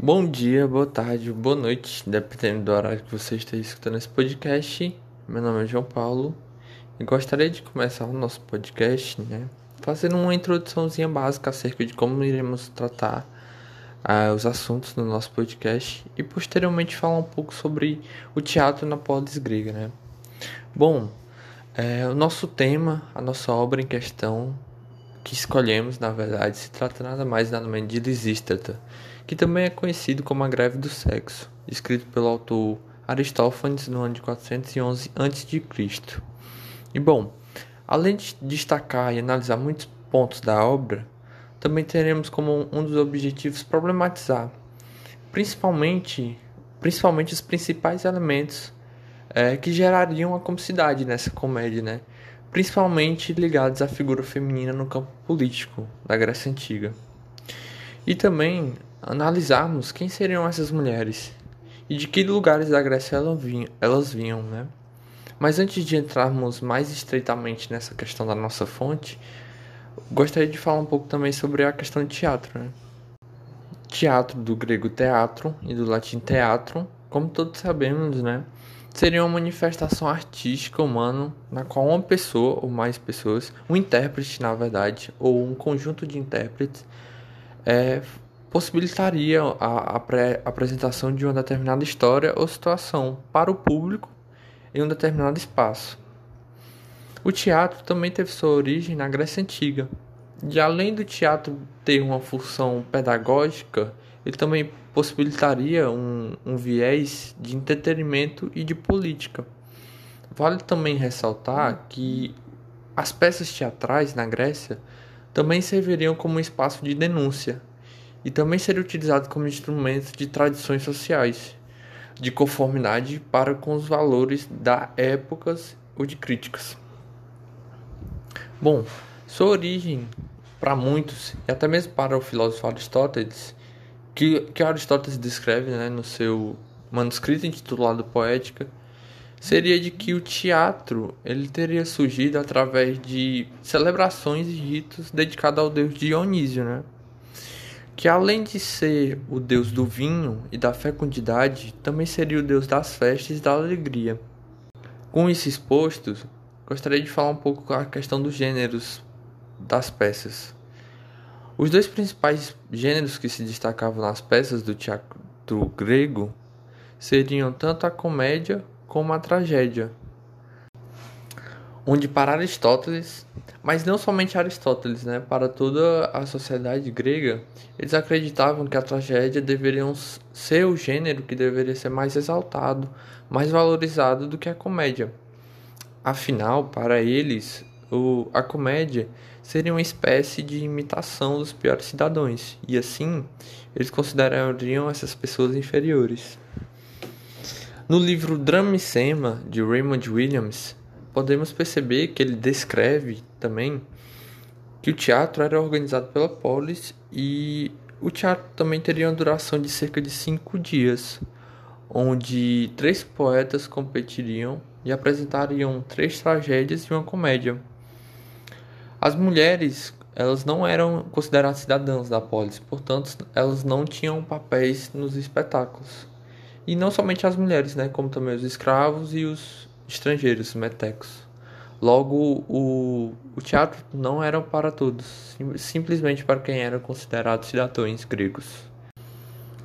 Bom dia, boa tarde, boa noite, dependendo do horário que você esteja escutando esse podcast. Meu nome é João Paulo e gostaria de começar o nosso podcast, né, fazendo uma introduçãozinha básica acerca de como iremos tratar uh, os assuntos no nosso podcast e posteriormente falar um pouco sobre o teatro na polis grega, né. Bom, é, o nosso tema, a nossa obra em questão que escolhemos, na verdade, se trata nada mais nada menos de Lisístrata que também é conhecido como a Greve do Sexo, escrito pelo autor Aristófanes no ano de 411 a.C. E bom, além de destacar e analisar muitos pontos da obra, também teremos como um dos objetivos problematizar, principalmente, principalmente os principais elementos é, que gerariam a comicidade nessa comédia, né? Principalmente ligados à figura feminina no campo político da Grécia Antiga. E também analisarmos quem seriam essas mulheres e de que lugares da Grécia elas vinham, né? Mas antes de entrarmos mais estreitamente nessa questão da nossa fonte, gostaria de falar um pouco também sobre a questão de teatro. Né? Teatro do grego teatro e do latim teatro, como todos sabemos, né? Seria uma manifestação artística humana na qual uma pessoa ou mais pessoas, um intérprete na verdade, ou um conjunto de intérpretes, é, possibilitaria a, a apresentação de uma determinada história ou situação para o público em um determinado espaço. O teatro também teve sua origem na Grécia Antiga, e além do teatro ter uma função pedagógica, ele também possibilitaria um, um viés de entretenimento e de política. Vale também ressaltar que as peças teatrais na Grécia também serviriam como espaço de denúncia, e também seria utilizado como instrumento de tradições sociais, de conformidade para com os valores da épocas ou de críticas. Bom, sua origem para muitos e até mesmo para o filósofo Aristóteles, que, que Aristóteles descreve né, no seu manuscrito intitulado Poética, seria de que o teatro ele teria surgido através de celebrações e ritos dedicados ao deus Dionísio, né? que além de ser o deus do vinho e da fecundidade, também seria o deus das festas e da alegria. Com isso exposto, gostaria de falar um pouco a questão dos gêneros das peças. Os dois principais gêneros que se destacavam nas peças do teatro grego seriam tanto a comédia como a tragédia, onde para Aristóteles, mas não somente Aristóteles, né, para toda a sociedade grega, eles acreditavam que a tragédia deveria ser o gênero que deveria ser mais exaltado, mais valorizado do que a comédia. Afinal, para eles, o, a comédia seria uma espécie de imitação dos piores cidadãos, e assim eles considerariam essas pessoas inferiores. No livro Drama e Sema, de Raymond Williams, podemos perceber que ele descreve também que o teatro era organizado pela polis e o teatro também teria uma duração de cerca de cinco dias, onde três poetas competiriam e apresentariam três tragédias e uma comédia. As mulheres elas não eram consideradas cidadãs da polis, portanto elas não tinham papéis nos espetáculos. E não somente as mulheres, né, como também os escravos e os estrangeiros, metecos. Logo, o, o teatro não era para todos, sim, simplesmente para quem era considerado cidadãos gregos.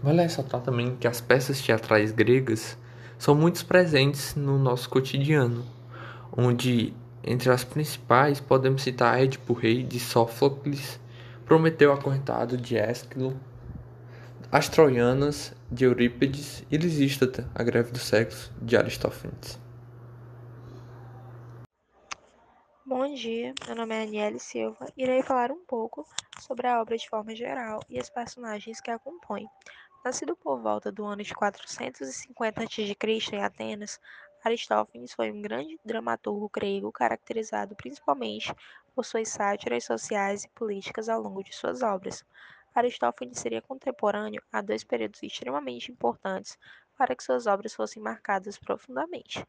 Vale ressaltar também que as peças teatrais gregas são muito presentes no nosso cotidiano, onde entre as principais podemos citar Édipo Rei de Sófocles, Prometeu Acorrentado de Ésquilo, As Troianas de Eurípides e Lisístrata, a Greve do Sexo de Aristófanes. Bom dia, meu nome é Aniele Silva irei falar um pouco sobre a obra de forma geral e os personagens que a compõem. Nascido por volta do ano de 450 a.C. em Atenas, Aristófanes foi um grande dramaturgo grego caracterizado principalmente por suas sátiras sociais e políticas ao longo de suas obras. Aristófanes seria contemporâneo a dois períodos extremamente importantes para que suas obras fossem marcadas profundamente.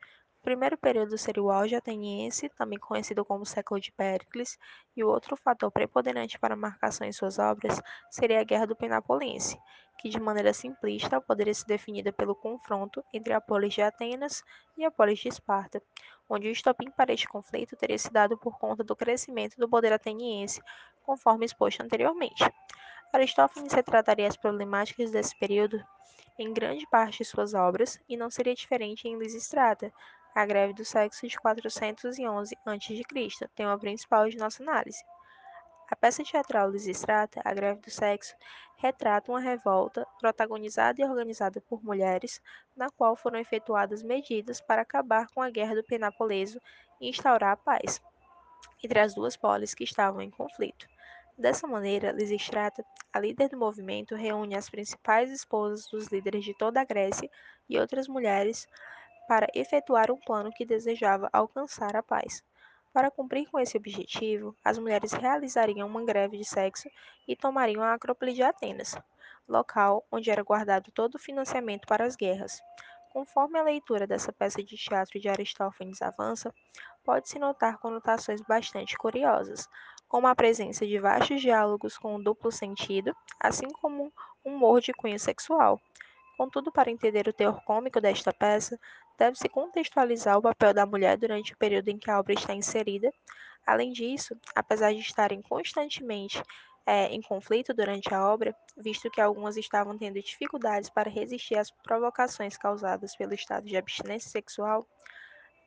Primeiro período seria o auge ateniense, também conhecido como século de Péricles, e o outro fator preponderante para a marcação em suas obras seria a Guerra do Penapolense, que de maneira simplista poderia ser definida pelo confronto entre a polis de Atenas e a polis de Esparta, onde o estopim para este conflito teria se dado por conta do crescimento do poder ateniense, conforme exposto anteriormente. Aristófanes retrataria as problemáticas desse período em grande parte de suas obras, e não seria diferente em Lisistrata, a greve do sexo de 411 a.C., tema principal de nossa análise. A peça teatral Lisistrata, A Greve do Sexo, retrata uma revolta protagonizada e organizada por mulheres, na qual foram efetuadas medidas para acabar com a guerra do Penapoleso e instaurar a paz entre as duas polis que estavam em conflito. Dessa maneira, Lisistrata, a líder do movimento, reúne as principais esposas dos líderes de toda a Grécia e outras mulheres para efetuar um plano que desejava alcançar a paz. Para cumprir com esse objetivo, as mulheres realizariam uma greve de sexo e tomariam a Acrópole de Atenas, local onde era guardado todo o financiamento para as guerras. Conforme a leitura dessa peça de teatro de Aristófanes avança, pode-se notar conotações bastante curiosas, como a presença de vastos diálogos com um duplo sentido, assim como um humor de cunho sexual. Contudo, para entender o teor cômico desta peça, deve-se contextualizar o papel da mulher durante o período em que a obra está inserida. Além disso, apesar de estarem constantemente é, em conflito durante a obra, visto que algumas estavam tendo dificuldades para resistir às provocações causadas pelo estado de abstinência sexual,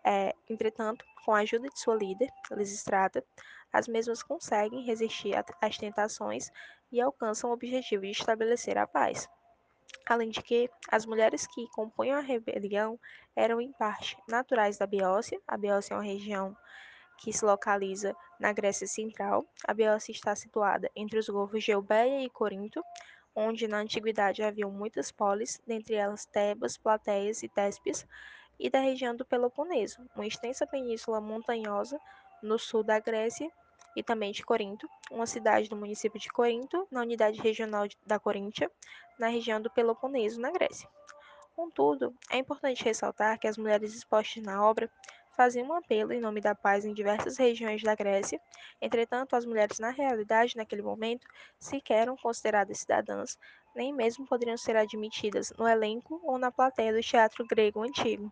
é, entretanto, com a ajuda de sua líder, Lisistrata, as mesmas conseguem resistir às tentações e alcançam o objetivo de estabelecer a paz. Além de que, as mulheres que compunham a rebelião eram, em parte, naturais da Beócia. A Beócia é uma região que se localiza na Grécia Central. A Beócia está situada entre os golfos de Eubéia e Corinto, onde na antiguidade haviam muitas polis, dentre elas Tebas, Plateias e Téspias, e da região do Peloponeso, uma extensa península montanhosa no sul da Grécia e também de Corinto, uma cidade do município de Corinto, na unidade regional da Coríntia, na região do Peloponeso, na Grécia. Contudo, é importante ressaltar que as mulheres expostas na obra faziam um apelo em nome da paz em diversas regiões da Grécia. Entretanto, as mulheres, na realidade, naquele momento, sequer eram consideradas cidadãs, nem mesmo poderiam ser admitidas no elenco ou na plateia do teatro grego antigo.